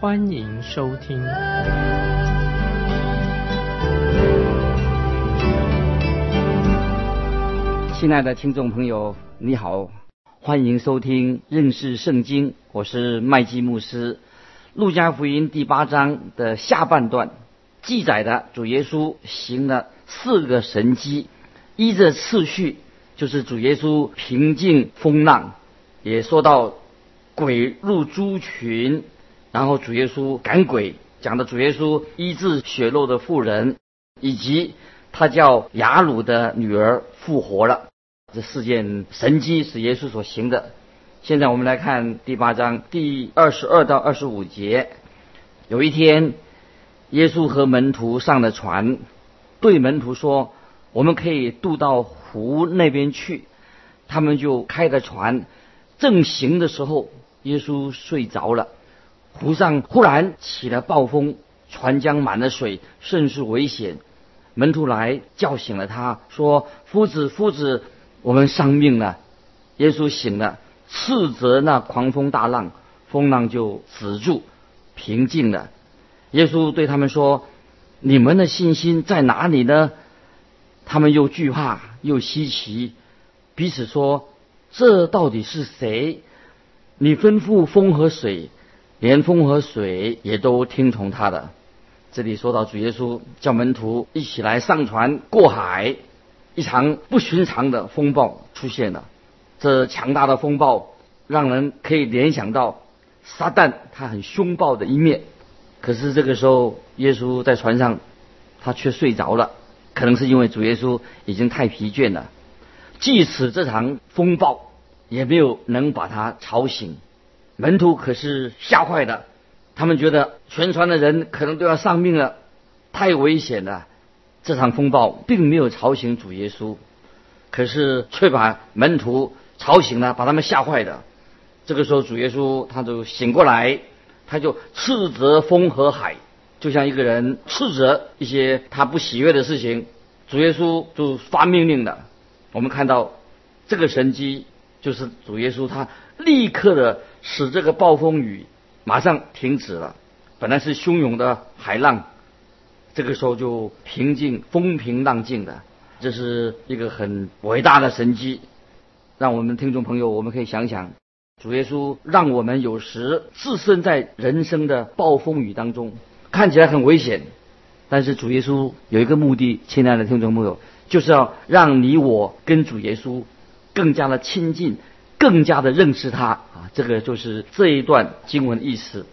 欢迎收听。亲爱的听众朋友，你好，欢迎收听认识圣经，我是麦基牧师。路加福音第八章的下半段记载的主耶稣行了四个神迹。依着次序，就是主耶稣平静风浪，也说到鬼入猪群，然后主耶稣赶鬼，讲的主耶稣医治血肉的妇人，以及他叫雅鲁的女儿复活了。这四件神迹是耶稣所行的。现在我们来看第八章第二十二到二十五节。有一天，耶稣和门徒上了船，对门徒说。我们可以渡到湖那边去，他们就开着船，正行的时候，耶稣睡着了。湖上忽然起了暴风，船将满了水，甚是危险。门徒来叫醒了他，说：“夫子，夫子，我们丧命了。”耶稣醒了，斥责那狂风大浪，风浪就止住，平静了。耶稣对他们说：“你们的信心在哪里呢？”他们又惧怕又稀奇，彼此说：“这到底是谁？你吩咐风和水，连风和水也都听从他的。”这里说到主耶稣叫门徒一起来上船过海，一场不寻常的风暴出现了。这强大的风暴让人可以联想到撒旦他很凶暴的一面。可是这个时候，耶稣在船上，他却睡着了。可能是因为主耶稣已经太疲倦了，即使这场风暴也没有能把他吵醒。门徒可是吓坏了，他们觉得全船的人可能都要丧命了，太危险了。这场风暴并没有吵醒主耶稣，可是却把门徒吵醒了，把他们吓坏的。这个时候，主耶稣他就醒过来，他就斥责风和海。就像一个人斥责一些他不喜悦的事情，主耶稣就发命令了。我们看到这个神机就是主耶稣他立刻的使这个暴风雨马上停止了。本来是汹涌的海浪，这个时候就平静，风平浪静的。这是一个很伟大的神机，让我们听众朋友我们可以想想，主耶稣让我们有时置身在人生的暴风雨当中。看起来很危险，但是主耶稣有一个目的，亲爱的听众朋友，就是要让你我跟主耶稣更加的亲近，更加的认识他啊！这个就是这一段经文的意思。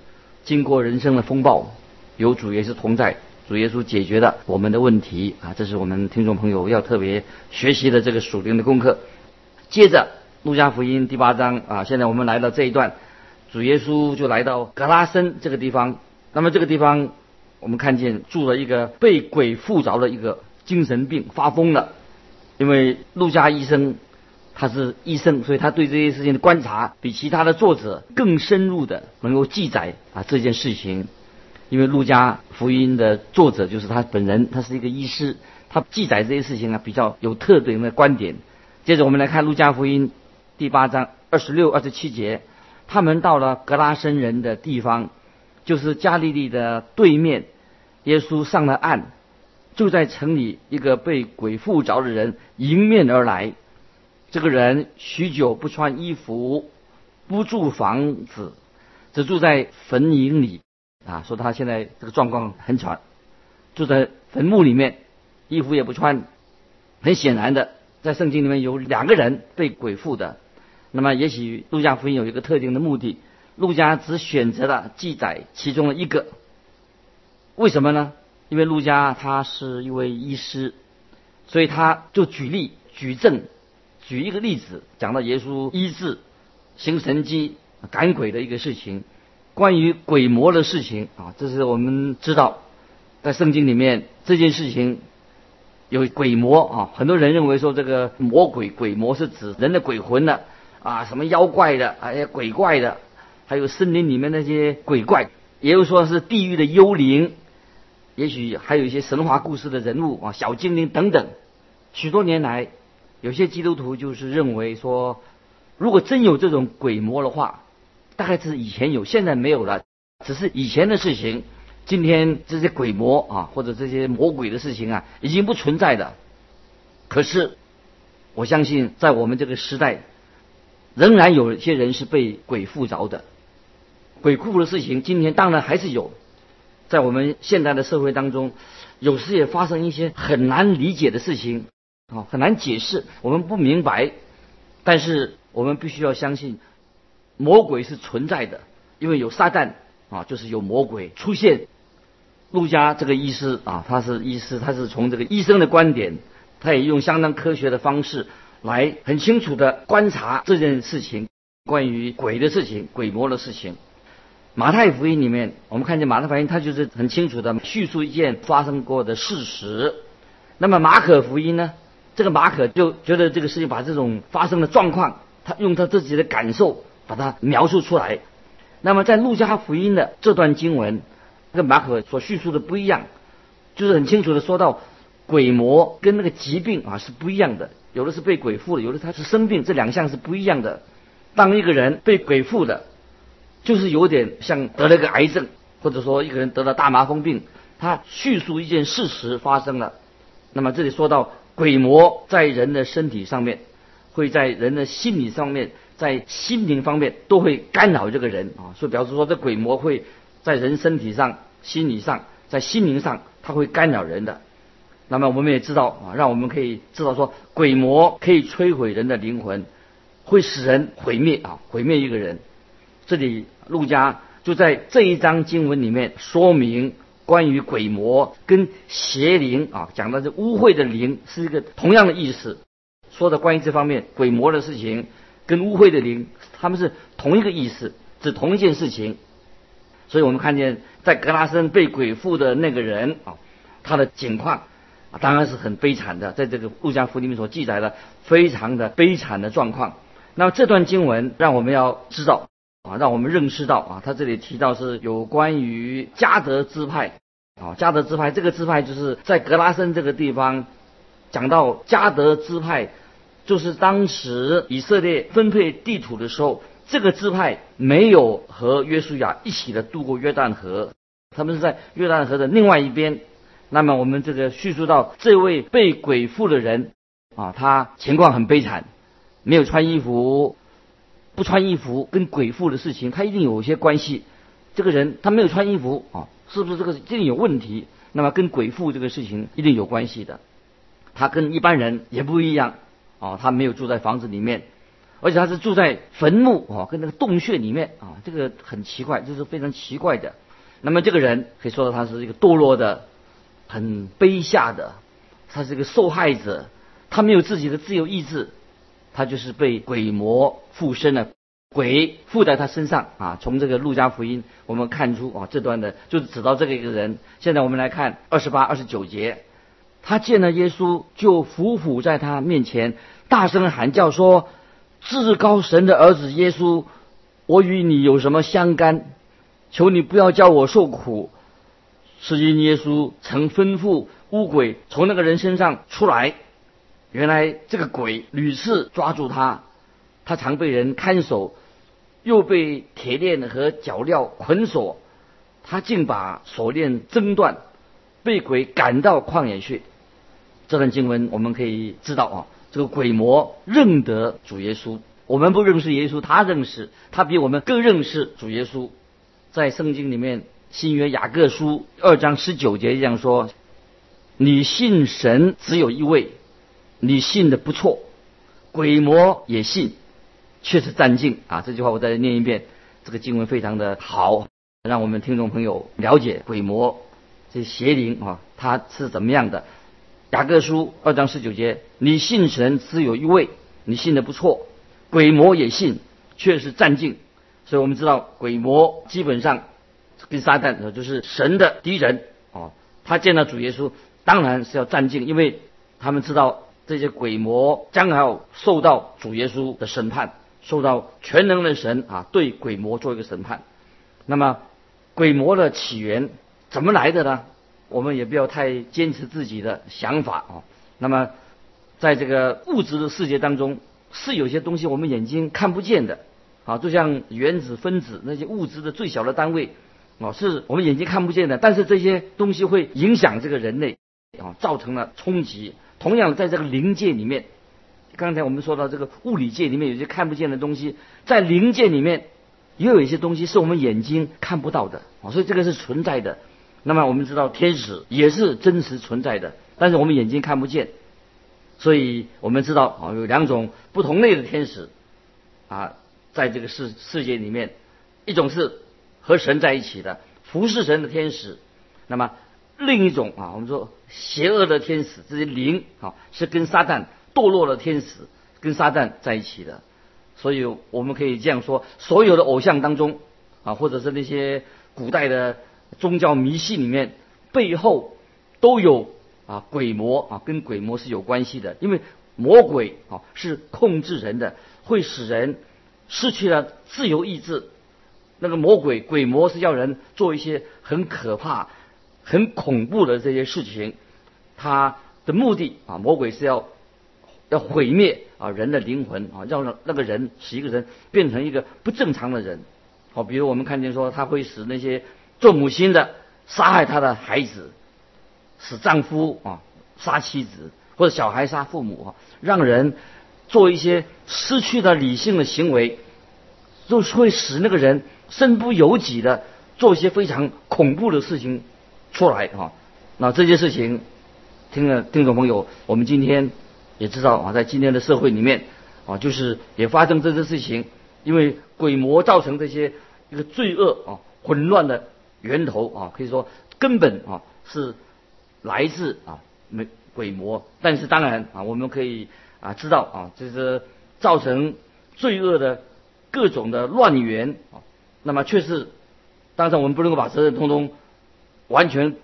经过人生的风暴，有主耶稣同在，主耶稣解决了我们的问题啊！这是我们听众朋友要特别学习的这个属灵的功课。接着，路加福音第八章啊，现在我们来到这一段，主耶稣就来到格拉森这个地方。那么这个地方，我们看见住了一个被鬼附着的一个精神病发疯了。因为陆家医生他是医生，所以他对这些事情的观察比其他的作者更深入的能够记载啊这件事情。因为路加福音的作者就是他本人，他是一个医师，他记载这些事情啊比较有特点的观点。接着我们来看路加福音第八章二十六、二十七节，他们到了格拉森人的地方。就是加利利的对面，耶稣上了岸，就在城里一个被鬼附着的人迎面而来。这个人许久不穿衣服，不住房子，只住在坟茔里。啊，说他现在这个状况很惨，住在坟墓里面，衣服也不穿。很显然的，在圣经里面有两个人被鬼附的。那么，也许路加福音有一个特定的目的。陆家只选择了记载其中的一个，为什么呢？因为陆家他是一位医师，所以他就举例举证，举一个例子，讲到耶稣医治、行神迹、赶鬼的一个事情。关于鬼魔的事情啊，这是我们知道，在圣经里面这件事情有鬼魔啊，很多人认为说这个魔鬼鬼魔是指人的鬼魂的啊，什么妖怪的，哎呀鬼怪的，还有森林里面那些鬼怪，也有说是地狱的幽灵，也许还有一些神话故事的人物啊，小精灵等等。许多年来，有些基督徒就是认为说，如果真有这种鬼魔的话，大概是以前有，现在没有了，只是以前的事情。今天这些鬼魔啊，或者这些魔鬼的事情啊，已经不存在的。可是，我相信在我们这个时代，仍然有一些人是被鬼附着的。鬼哭的事情，今天当然还是有，在我们现代的社会当中，有时也发生一些很难理解的事情，啊，很难解释，我们不明白。但是我们必须要相信，魔鬼是存在的，因为有撒旦啊，就是有魔鬼出现。陆家这个医师啊，他是医师，他是从这个医生的观点，他也用相当科学的方式来很清楚的观察这件事情，关于鬼的事情、鬼魔的事情。马太福音里面，我们看见马太福音，他就是很清楚的叙述一件发生过的事实。那么马可福音呢，这个马可就觉得这个事情把这种发生的状况，他用他自己的感受把它描述出来。那么在路加福音的这段经文。跟马可所叙述的不一样，就是很清楚的说到，鬼魔跟那个疾病啊是不一样的，有的是被鬼附的，有的他是生病，这两项是不一样的。当一个人被鬼附的，就是有点像得了个癌症，或者说一个人得了大麻风病，他叙述一件事实发生了。那么这里说到鬼魔在人的身体上面，会在人的心理上面，在心灵方面都会干扰这个人啊，所以表示说这鬼魔会在人身体上。心理上，在心灵上，它会干扰人的。那么我们也知道啊，让我们可以知道说，鬼魔可以摧毁人的灵魂，会使人毁灭啊，毁灭一个人。这里陆家就在这一章经文里面说明关于鬼魔跟邪灵啊，讲的是污秽的灵是一个同样的意思。说的关于这方面鬼魔的事情跟污秽的灵，他们是同一个意思，指同一件事情。所以我们看见，在格拉森被鬼附的那个人啊，他的境况啊，当然是很悲惨的，在这个路加福音里面所记载的非常的悲惨的状况。那么这段经文让我们要知道啊，让我们认识到啊，他这里提到是有关于加德支派啊，加德支派这个支派就是在格拉森这个地方讲到加德支派，就是当时以色列分配地土的时候。这个支派没有和约书亚一起的渡过约旦河，他们是在约旦河的另外一边。那么我们这个叙述到这位被鬼附的人啊，他情况很悲惨，没有穿衣服，不穿衣服跟鬼附的事情，他一定有一些关系。这个人他没有穿衣服啊，是不是这个一定有问题？那么跟鬼附这个事情一定有关系的。他跟一般人也不一样啊，他没有住在房子里面。而且他是住在坟墓啊，跟那个洞穴里面啊，这个很奇怪，这是非常奇怪的。那么这个人可以说他是一个堕落的、很卑下的，他是一个受害者，他没有自己的自由意志，他就是被鬼魔附身了，鬼附在他身上啊。从这个路加福音我们看出啊，这段的就是指到这个一个人。现在我们来看二十八、二十九节，他见了耶稣，就伏伏在他面前，大声喊叫说。至高神的儿子耶稣，我与你有什么相干？求你不要叫我受苦。是因耶稣曾吩咐乌鬼从那个人身上出来。原来这个鬼屡次抓住他，他常被人看守，又被铁链和脚镣捆锁，他竟把锁链挣断，被鬼赶到旷野去。这段经文我们可以知道啊。这个鬼魔认得主耶稣，我们不认识耶稣，他认识，他比我们更认识主耶稣。在圣经里面，新约雅各书二章十九节这样说：“你信神只有一位，你信的不错，鬼魔也信，却是战境啊！”这句话我再念一遍，这个经文非常的好，让我们听众朋友了解鬼魔这邪灵啊，他是怎么样的。雅各书二章十九节：你信神只有一位，你信的不错，鬼魔也信，却是战境。所以我们知道鬼魔基本上跟撒旦就是神的敌人哦。他见到主耶稣，当然是要战敬，因为他们知道这些鬼魔将要受到主耶稣的审判，受到全能的神啊对鬼魔做一个审判。那么鬼魔的起源怎么来的呢？我们也不要太坚持自己的想法啊。那么在这个物质的世界当中，是有些东西我们眼睛看不见的。啊，就像原子、分子那些物质的最小的单位，啊，是我们眼睛看不见的，但是这些东西会影响这个人类，啊，造成了冲击。同样，在这个灵界里面，刚才我们说到这个物理界里面有些看不见的东西，在灵界里面也有一些东西是我们眼睛看不到的，啊，所以这个是存在的。那么我们知道天使也是真实存在的，但是我们眼睛看不见，所以我们知道啊，有两种不同类的天使，啊。在这个世世界里面，一种是和神在一起的服侍神的天使，那么另一种啊，我们说邪恶的天使，这些灵啊，是跟撒旦堕落的天使跟撒旦在一起的。所以我们可以这样说：所有的偶像当中啊，或者是那些古代的宗教迷信里面，背后都有啊鬼魔啊，跟鬼魔是有关系的。因为魔鬼啊是控制人的，会使人。失去了自由意志，那个魔鬼鬼魔是要人做一些很可怕、很恐怖的这些事情。他的目的啊，魔鬼是要要毁灭啊人的灵魂啊，让那个人使一个人变成一个不正常的人。好，比如我们看见说，他会使那些做母亲的杀害他的孩子，使丈夫啊杀妻子，或者小孩杀父母啊，让人。做一些失去了理性的行为，就是会使那个人身不由己的做一些非常恐怖的事情出来啊。那这些事情，听了听众朋友，我们今天也知道啊，在今天的社会里面啊，就是也发生这些事情，因为鬼魔造成这些一个罪恶啊混乱的源头啊，可以说根本啊是来自啊没鬼魔。但是当然啊，我们可以。啊，知道啊，就是造成罪恶的各种的乱源啊。那么，确实，当然我们不能够把责任通通完全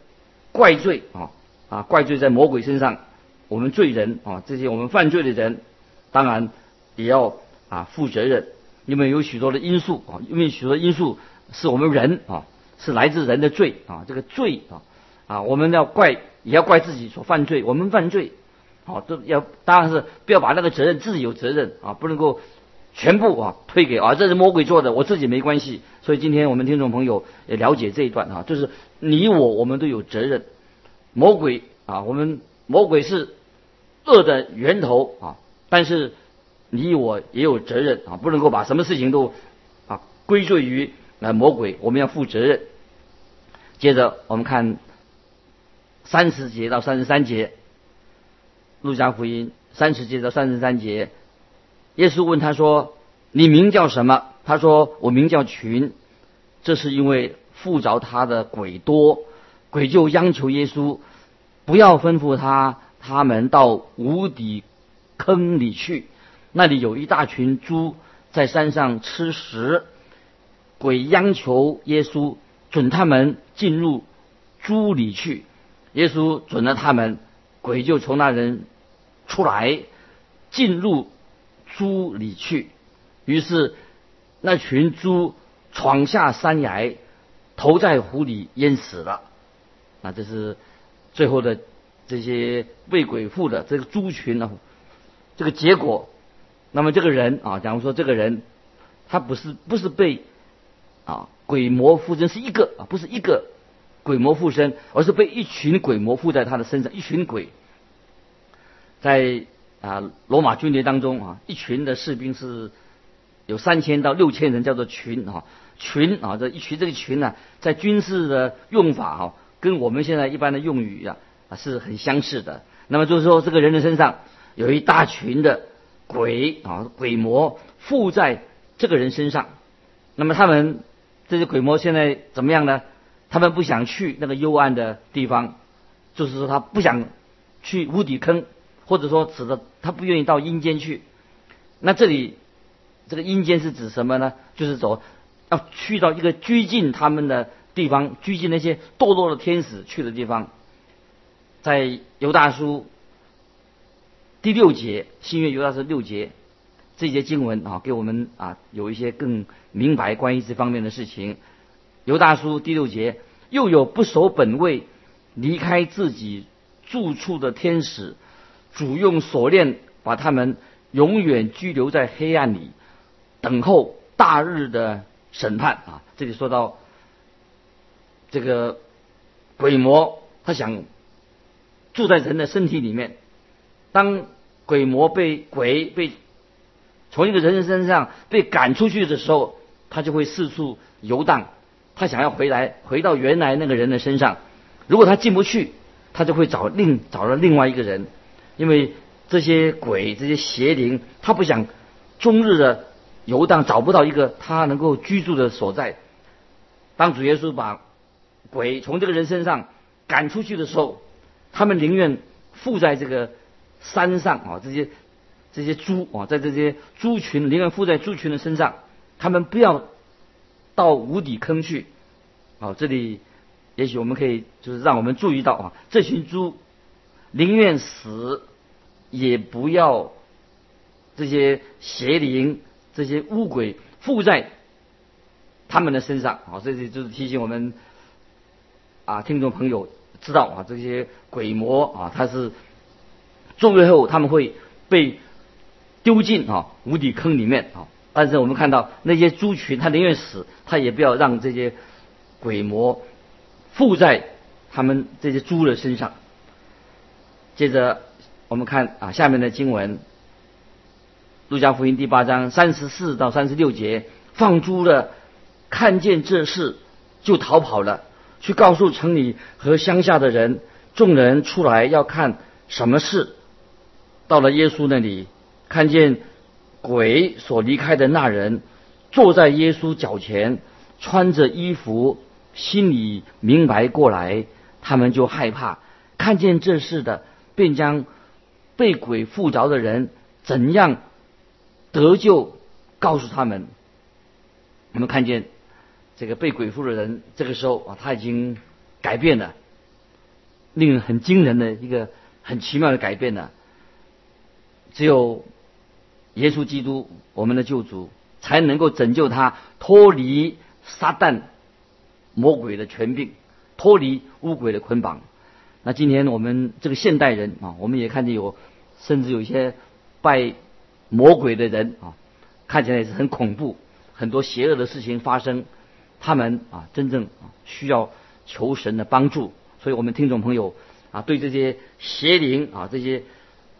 怪罪啊啊，怪罪在魔鬼身上。我们罪人啊，这些我们犯罪的人，当然也要啊负责任，因为有许多的因素啊，因为许多因素是我们人啊，是来自人的罪啊，这个罪啊啊，我们要怪也要怪自己所犯罪，我们犯罪。好，都要当然是不要把那个责任自己有责任啊，不能够全部啊推给啊，这是魔鬼做的，我自己没关系。所以今天我们听众朋友也了解这一段啊，就是你我我们都有责任。魔鬼啊，我们魔鬼是恶的源头啊，但是你我也有责任啊，不能够把什么事情都啊归罪于那魔鬼，我们要负责任。接着我们看三十节到三十三节。路加福音三十节到三十三节，耶稣问他说：“你名叫什么？”他说：“我名叫群。”这是因为附着他的鬼多，鬼就央求耶稣不要吩咐他他们到无底坑里去，那里有一大群猪在山上吃食。鬼央求耶稣准他们进入猪里去，耶稣准了他们，鬼就从那人。出来，进入猪里去，于是那群猪闯下山崖，投在湖里淹死了。那这是最后的这些被鬼附的这个猪群呢，这个结果。那么这个人啊，假如说这个人他不是不是被啊鬼魔附身，是一个啊不是一个鬼魔附身，而是被一群鬼魔附在他的身上，一群鬼。在啊罗马军队当中啊，一群的士兵是有三千到六千人，叫做群啊群啊这一群这个群呢，在军事的用法啊，跟我们现在一般的用语啊啊是很相似的。那么就是说，这个人的身上有一大群的鬼啊鬼魔附在这个人身上。那么他们这些鬼魔现在怎么样呢？他们不想去那个幽暗的地方，就是说他不想去无底坑。或者说指的他不愿意到阴间去，那这里这个阴间是指什么呢？就是走要去到一个拘禁他们的地方，拘禁那些堕落的天使去的地方。在犹大书第六节，新约犹大书六节这节经文啊，给我们啊有一些更明白关于这方面的事情。犹大书第六节，又有不守本位、离开自己住处的天使，主用锁链把他们永远拘留在黑暗里，等候大日的审判啊！这里说到这个鬼魔，他想住在人的身体里面，当鬼魔被鬼被从一个人的身上被赶出去的时候，他就会四处游荡。他想要回来，回到原来那个人的身上。如果他进不去，他就会找另找了另外一个人，因为这些鬼、这些邪灵，他不想终日的游荡，找不到一个他能够居住的所在。当主耶稣把鬼从这个人身上赶出去的时候，他们宁愿附在这个山上啊，这些这些猪啊，在这些猪群宁愿附在猪群的身上，他们不要。到无底坑去，啊，这里也许我们可以就是让我们注意到啊，这群猪宁愿死，也不要这些邪灵、这些巫鬼附在他们的身上啊。这里就是提醒我们啊，听众朋友知道啊，这些鬼魔啊，他是最后他们会被丢进啊无底坑里面啊。但是我们看到那些猪群，他宁愿死，他也不要让这些鬼魔附在他们这些猪的身上。接着我们看啊，下面的经文，《路加福音》第八章三十四到三十六节，放猪的看见这事就逃跑了，去告诉城里和乡下的人，众人出来要看什么事。到了耶稣那里，看见。鬼所离开的那人坐在耶稣脚前，穿着衣服，心里明白过来，他们就害怕。看见这事的，便将被鬼附着的人怎样得救告诉他们。我们看见这个被鬼附的人，这个时候啊，他已经改变了，令人很惊人的一个很奇妙的改变了。只有。耶稣基督，我们的救主，才能够拯救他脱离撒旦魔鬼的权柄，脱离巫鬼的捆绑。那今天我们这个现代人啊，我们也看见有，甚至有一些拜魔鬼的人啊，看起来也是很恐怖，很多邪恶的事情发生。他们啊，真正啊需要求神的帮助。所以我们听众朋友啊，对这些邪灵啊，这些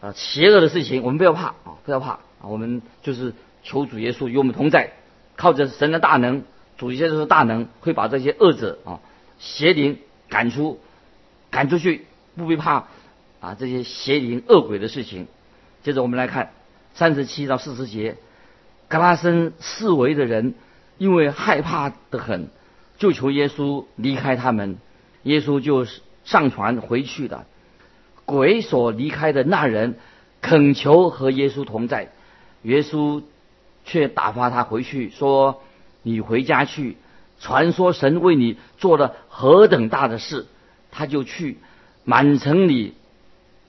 啊邪恶的事情，我们不要怕啊，不要怕啊。我们就是求主耶稣与我们同在，靠着神的大能，主耶稣的大能会把这些恶者啊、邪灵赶出，赶出去，不必怕啊这些邪灵恶鬼的事情。接着我们来看三十七到四十节，格拉森四围的人因为害怕的很，就求耶稣离开他们，耶稣就上船回去了。鬼所离开的那人恳求和耶稣同在。耶稣却打发他回去，说：“你回家去，传说神为你做了何等大的事。”他就去满城里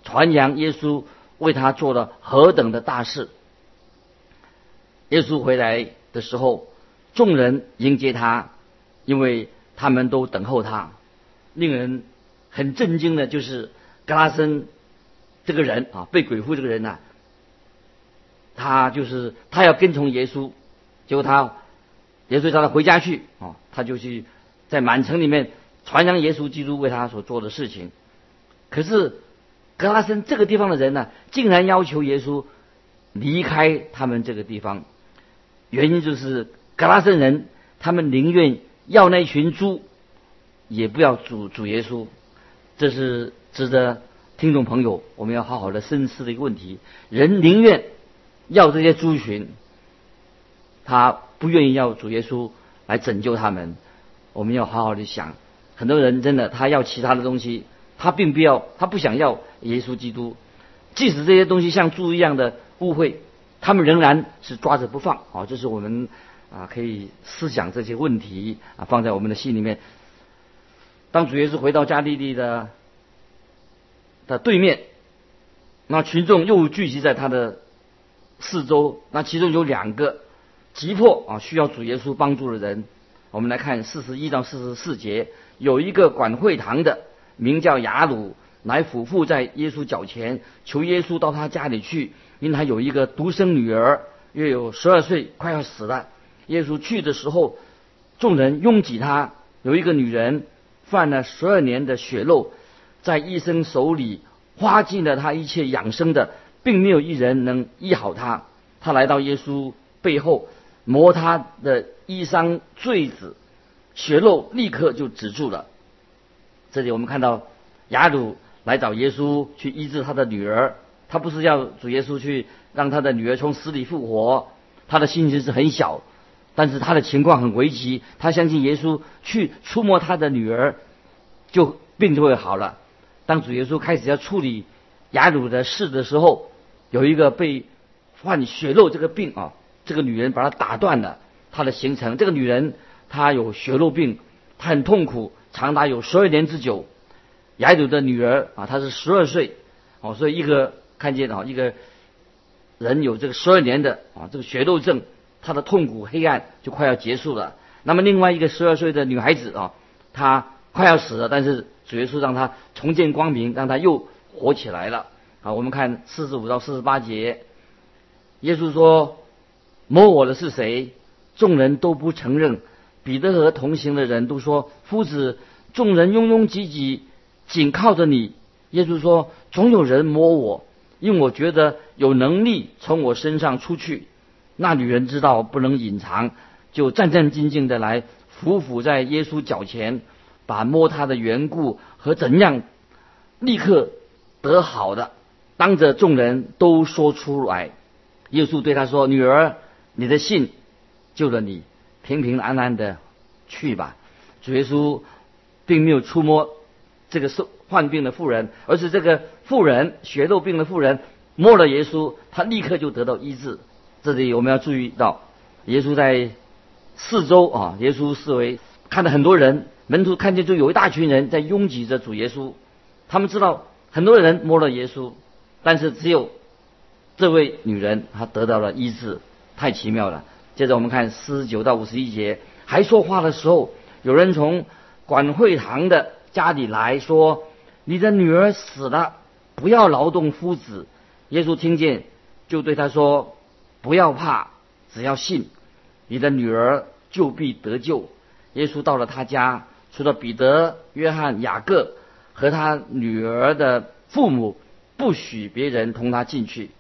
传扬耶稣为他做了何等的大事。耶稣回来的时候，众人迎接他，因为他们都等候他。令人很震惊的就是格拉森这个人啊，被鬼附这个人呐。他就是他要跟从耶稣，结果他耶稣叫他回家去啊，他就去在满城里面传扬耶稣基督为他所做的事情。可是格拉森这个地方的人呢，竟然要求耶稣离开他们这个地方，原因就是格拉森人他们宁愿要那群猪，也不要主主耶稣。这是值得听众朋友我们要好好的深思的一个问题。人宁愿。要这些猪群，他不愿意要主耶稣来拯救他们。我们要好好的想，很多人真的他要其他的东西，他并不要，他不想要耶稣基督。即使这些东西像猪一样的污秽，他们仍然是抓着不放。啊，这是我们啊，可以思想这些问题啊，放在我们的心里面。当主耶稣回到加利利的的对面，那群众又聚集在他的四周，那其中有两个急迫啊需要主耶稣帮助的人。我们来看四十一到四十四节，有一个管会堂的，名叫雅鲁，来俯伏在耶稣脚前，求耶稣到他家里去，因他有一个独生女儿，约有十二岁，快要死了。耶稣去的时候，众人拥挤他。有一个女人犯了十二年的血漏，在医生手里花尽了他一切养生的，并没有一人能医好他。他来到耶稣背后，摸他的衣裳坠子，血肉立刻就止住了。这里我们看到雅鲁来找耶稣去医治他的女儿，他不是要主耶稣去让他的女儿从死里复活，他的心情是很小。但是他的情况很危急，他相信耶稣去触摸他的女儿，就病就会好了。当主耶稣开始要处理雅鲁的事的时候，有一个被患血肉这个病啊，这个女人把他打断了他的行程。这个女人她有血肉病，她很痛苦，长达有十二年之久。雅鲁的女儿啊，她是十二岁哦，所以一个看见啊，一个人有这个十二年的啊这个血肉症。她的痛苦黑暗就快要结束了。那么另外一个十二岁的女孩子啊，她快要死了，但是主耶稣让她重见光明，让她又活起来了。啊，我们看四十五到四十八节，耶稣说：“摸我的是谁？”众人都不承认。彼得和同行的人都说：“夫子，众人拥拥挤挤，紧靠着你。”耶稣说：“总有人摸我，因为我觉得有能力从我身上出去。”那女人知道不能隐藏，就战战兢兢的来伏伏在耶稣脚前，把摸他的缘故和怎样立刻得好的，当着众人都说出来。耶稣对他说：“女儿，你的信救了你，平平安安的去吧。”主耶稣并没有触摸这个受患病的妇人，而是这个妇人血肉病的妇人摸了耶稣，他立刻就得到医治。这里我们要注意到，耶稣在四周啊，耶稣视为看到很多人，门徒看见就有一大群人在拥挤着主耶稣。他们知道很多人摸了耶稣，但是只有这位女人她得到了医治，太奇妙了。接着我们看四十九到五十一节，还说话的时候，有人从管会堂的家里来说：“你的女儿死了，不要劳动夫子。”耶稣听见，就对他说。不要怕，只要信，你的女儿就必得救。耶稣到了他家，除了彼得、约翰、雅各和他女儿的父母，不许别人同他进去。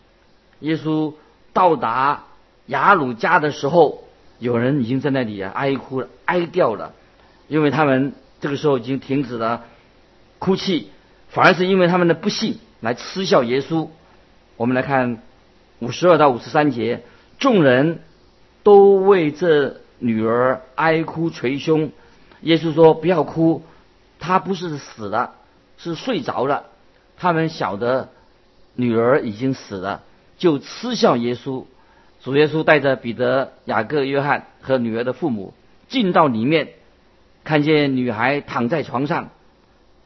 耶稣到达雅鲁家的时候，有人已经在那里啊哀哭了，哀掉了，因为他们这个时候已经停止了哭泣，反而是因为他们的不幸来嗤笑耶稣。我们来看。五十二到五十三节，众人都为这女儿哀哭捶胸。耶稣说：“不要哭，她不是死了，是睡着了。”他们晓得女儿已经死了，就嗤笑耶稣。主耶稣带着彼得、雅各、约翰和女儿的父母进到里面，看见女孩躺在床上。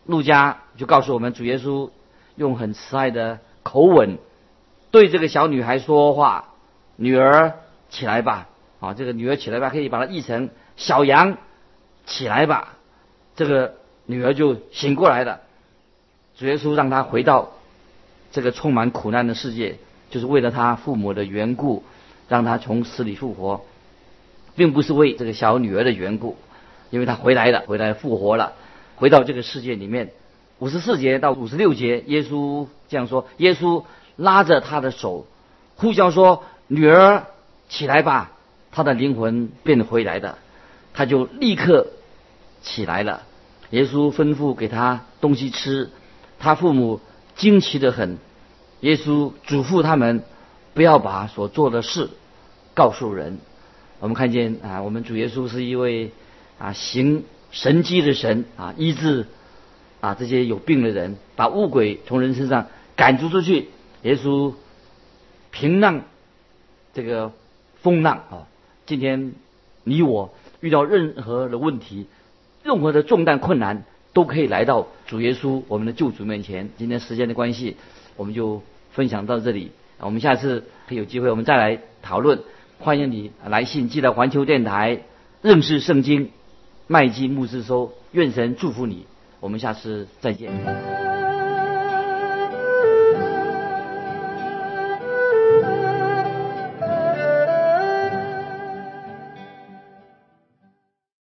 路加就告诉我们，主耶稣用很慈爱的口吻。对这个小女孩说话：“女儿起来吧！”啊，这个女儿起来吧，可以把它译成“小羊起来吧”。这个女儿就醒过来了。主耶稣让她回到这个充满苦难的世界，就是为了她父母的缘故，让她从死里复活，并不是为这个小女儿的缘故，因为她回来了，回来复活了，回到这个世界里面。五十四节到五十六节，耶稣这样说：“耶稣。”拉着他的手，呼叫说：“女儿，起来吧！”他的灵魂变回来的，他就立刻起来了。耶稣吩咐给他东西吃，他父母惊奇的很。耶稣嘱咐他们不要把所做的事告诉人。我们看见啊，我们主耶稣是一位啊行神迹的神啊，医治啊这些有病的人，把恶鬼从人身上赶逐出去。耶稣平浪这个风浪啊，今天你我遇到任何的问题，任何的重担困难，都可以来到主耶稣我们的救主面前。今天时间的关系，我们就分享到这里。我们下次有机会，我们再来讨论。欢迎你来信寄到环球电台，认识圣经，麦基牧师说，愿神祝福你。我们下次再见。